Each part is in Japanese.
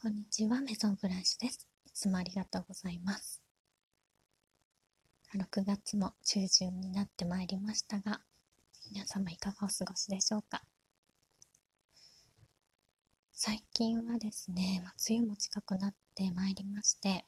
こんにちは、メゾンブランシュです。いつもありがとうございます。6月も中旬になってまいりましたが、皆様いかがお過ごしでしょうか？最近はですね、まあ、梅雨も近くなってまいりまして、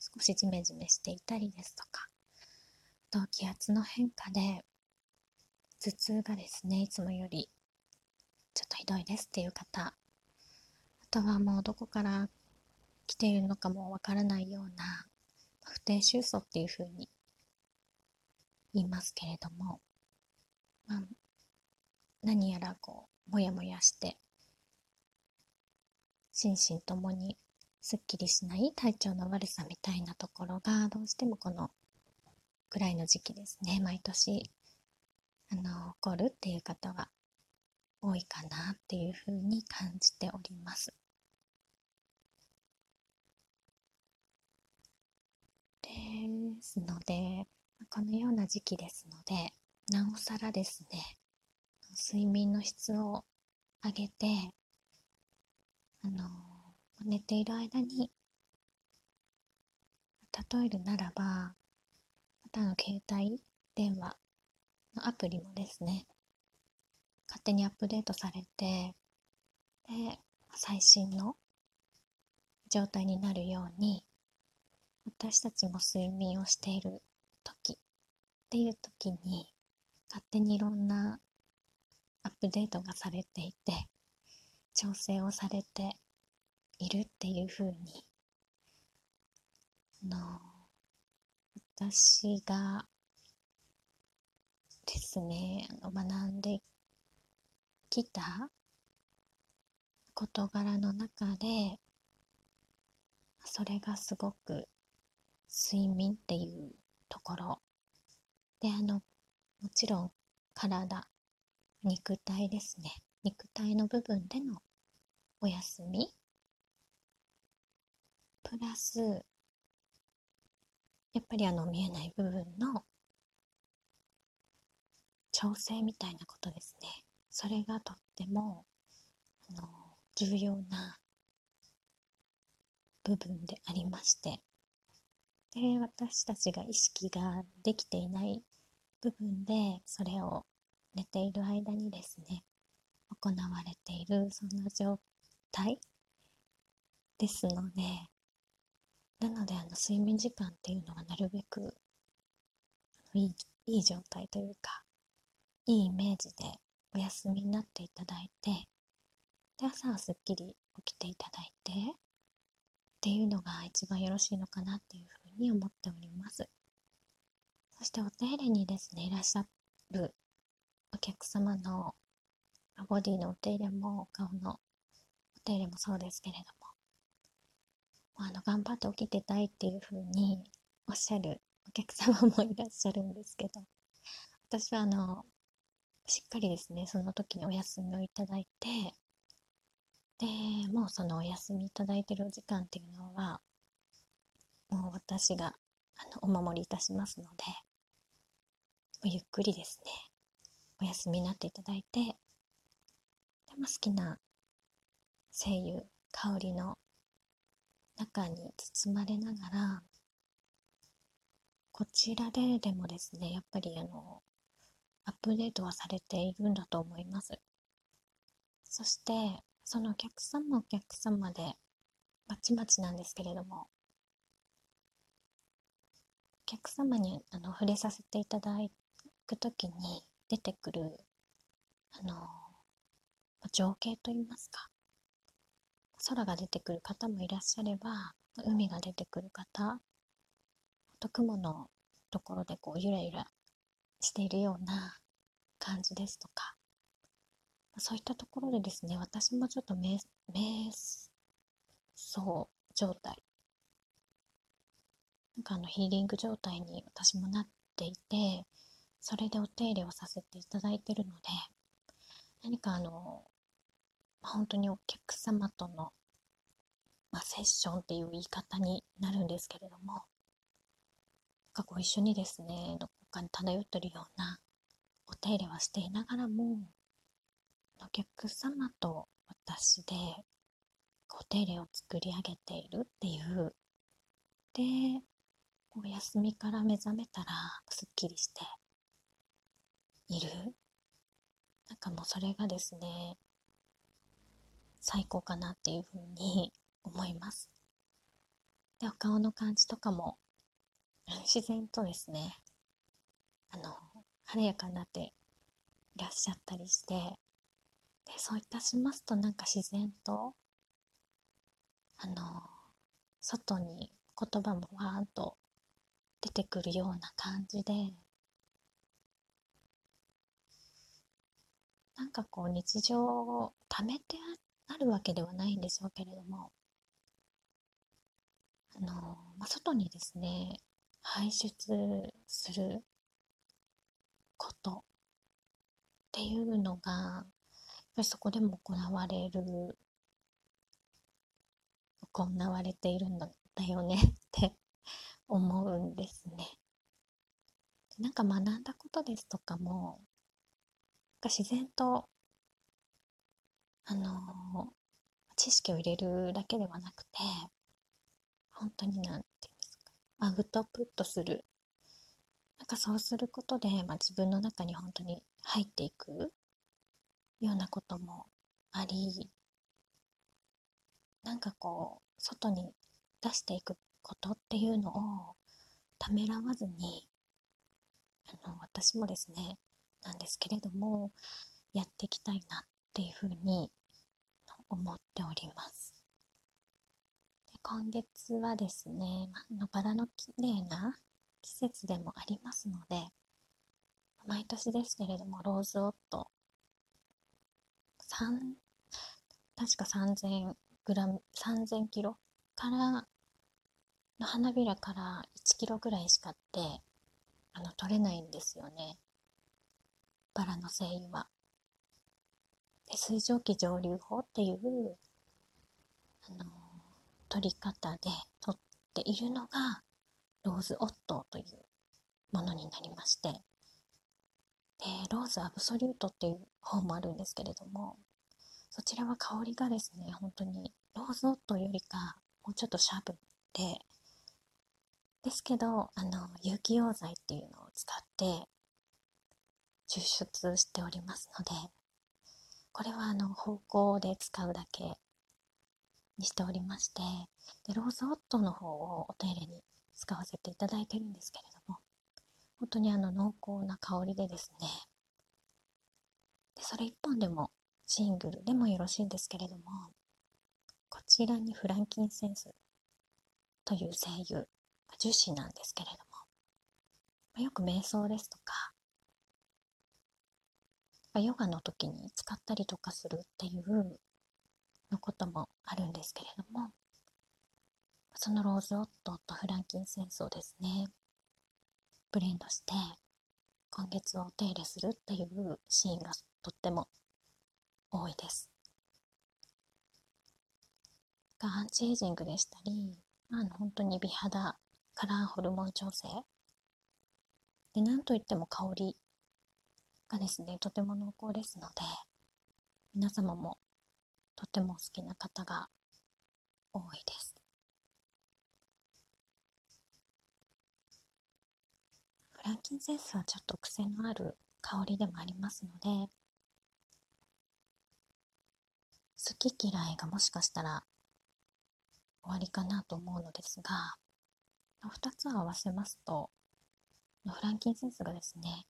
少しジメジメしていたりですとか、と気圧の変化で頭痛がですね、いつもよりちょっとひどいですっていう方とはもうどこから来ているのかもわからないような不定収素っていうふうに言いますけれども、まあ、何やらこうもやもやして心身ともにすっきりしない体調の悪さみたいなところがどうしてもこのぐらいの時期ですね毎年あの起こるっていう方は多いかなっていうふうに感じております。ですので、このような時期ですので、なおさらですね、睡眠の質を上げて、あの、寝ている間に、例えるならば、またの携帯電話のアプリもですね、勝手にアップデートされて、で、最新の状態になるように、私たちも睡眠をしている時っていう時に勝手にいろんなアップデートがされていて調整をされているっていうふうにの私がですね学んできた事柄の中でそれがすごく睡眠っていうところ。であのもちろん体。肉体ですね。肉体の部分でのお休み。プラスやっぱりあの見えない部分の調整みたいなことですね。それがとってもあの重要な部分でありまして。で私たちが意識ができていない部分でそれを寝ている間にですね行われているそんな状態ですのでなのであの睡眠時間っていうのはなるべくいいいい状態というかいいイメージでお休みになっていただいてで朝はすっきり起きていただいてっていうのが一番よろしいのかなっていうふうにに思っております。そしてお手入れにですね、いらっしゃるお客様のボディのお手入れも顔のお手入れもそうですけれども、あの頑張って起きてたいっていうふうにおっしゃるお客様もいらっしゃるんですけど、私はあの、しっかりですね、その時にお休みをいただいて、で、もうそのお休みいただいてるお時間っていうのは、私があのお守りいたしますので、ゆっくりですね、お休みになっていただいて、でも好きな精油、香りの中に包まれながら、こちらででもですね、やっぱりあの、アップデートはされているんだと思います。そして、そのお客様お客様で、まちまちなんですけれども、客様にあの触れさせていただくときに出てくるあの情景といいますか空が出てくる方もいらっしゃれば海が出てくる方と雲のところでこうゆらゆらしているような感じですとかそういったところでですね私もちょっと瞑想状態なんかあのヒーリング状態に私もなっていて、それでお手入れをさせていただいているので、何かあの、まあ、本当にお客様との、まあ、セッションっていう言い方になるんですけれども、なんかこう一緒にですね、どこかに漂ってるようなお手入れはしていながらも、お客様と私でお手入れを作り上げているっていう。でお休みから目覚めたらすっきりしている。なんかもうそれがですね最高かなっていうふうに思います。でお顔の感じとかも自然とですねあの晴れやかになっていらっしゃったりしてでそういたしますとなんか自然とあの外に言葉もわーんと出てくるような感じで。なんかこう日常を貯めてあるわけではないんでしょうけれども。あの、まあ、外にですね排出することっていうのがやっぱりそこでも行われる行われているんだよねって思うんですね。なんか学んだことですとかもが自然とあの知識を入れるだけではなくて本当になんていうんですかアウトプットするなんかそうすることで、まあ、自分の中に本当に入っていくようなこともありなんかこう外に出していくことっていうのをためらわずにあの私もですねなんですけれどもやっていきたいなっていうふうに思っております。で今月はですね、まあのバラの綺麗な季節でもありますので毎年ですけれどもローズオット3確か3000グラム3000キロから花びらから1キロぐらいしかってあの取れないんですよねバラの繊維は。で水蒸気蒸留法っていうあの取り方で取っているのがローズオットというものになりましてでローズアブソリュートっていう方もあるんですけれどもそちらは香りがですね本当にローズオットーよりかもうちょっとシャープでですけどあの有機溶剤っていうのを使って抽出しておりますのでこれはあの方向で使うだけにしておりましてでローズオットの方をお手入れに使わせていただいてるんですけれども本当にあの濃厚な香りでですねでそれ一本でもシングルでもよろしいんですけれどもこちらにフランキンセンスという精油樹脂なんですけれどもよく瞑想ですとかヨガの時に使ったりとかするっていうのこともあるんですけれどもそのローズオットとフランキンセンスをですねブレンドして今月をお手入れするっていうシーンがとっても多いです。がアンチエイジングでしたりまあ本当に美肌カラーホルモン調整でなんといっても香りがですね、とても濃厚ですので、皆様もとても好きな方が多いです。フランキンセンスはちょっと癖のある香りでもありますので、好き嫌いがもしかしたら終わりかなと思うのですが、2つ合わせますと、フランキンセンスがですね、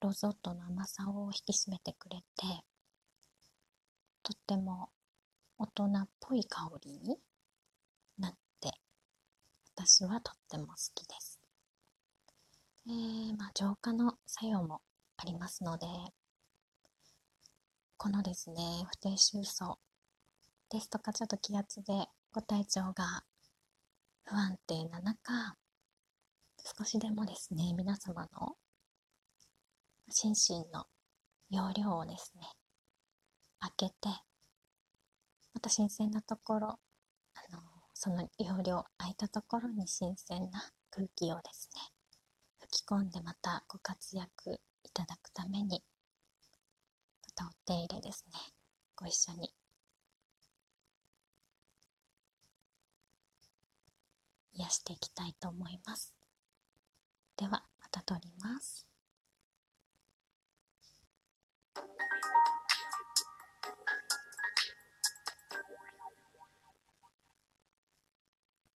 ロゾットの甘さを引き締めてくれてとっても大人っぽい香りになって私はとっても好きです。でまあ、浄化の作用もありますのでこのですね不定収束ですとかちょっと気圧でご体調が不安定な中少しでもですね皆様の心身の容量をですね開けてまた新鮮なところあのその容量空いたところに新鮮な空気をですね吹き込んでまたご活躍いただくためにまたお手入れですねご一緒に癒していきたいと思います。ではまた撮ります。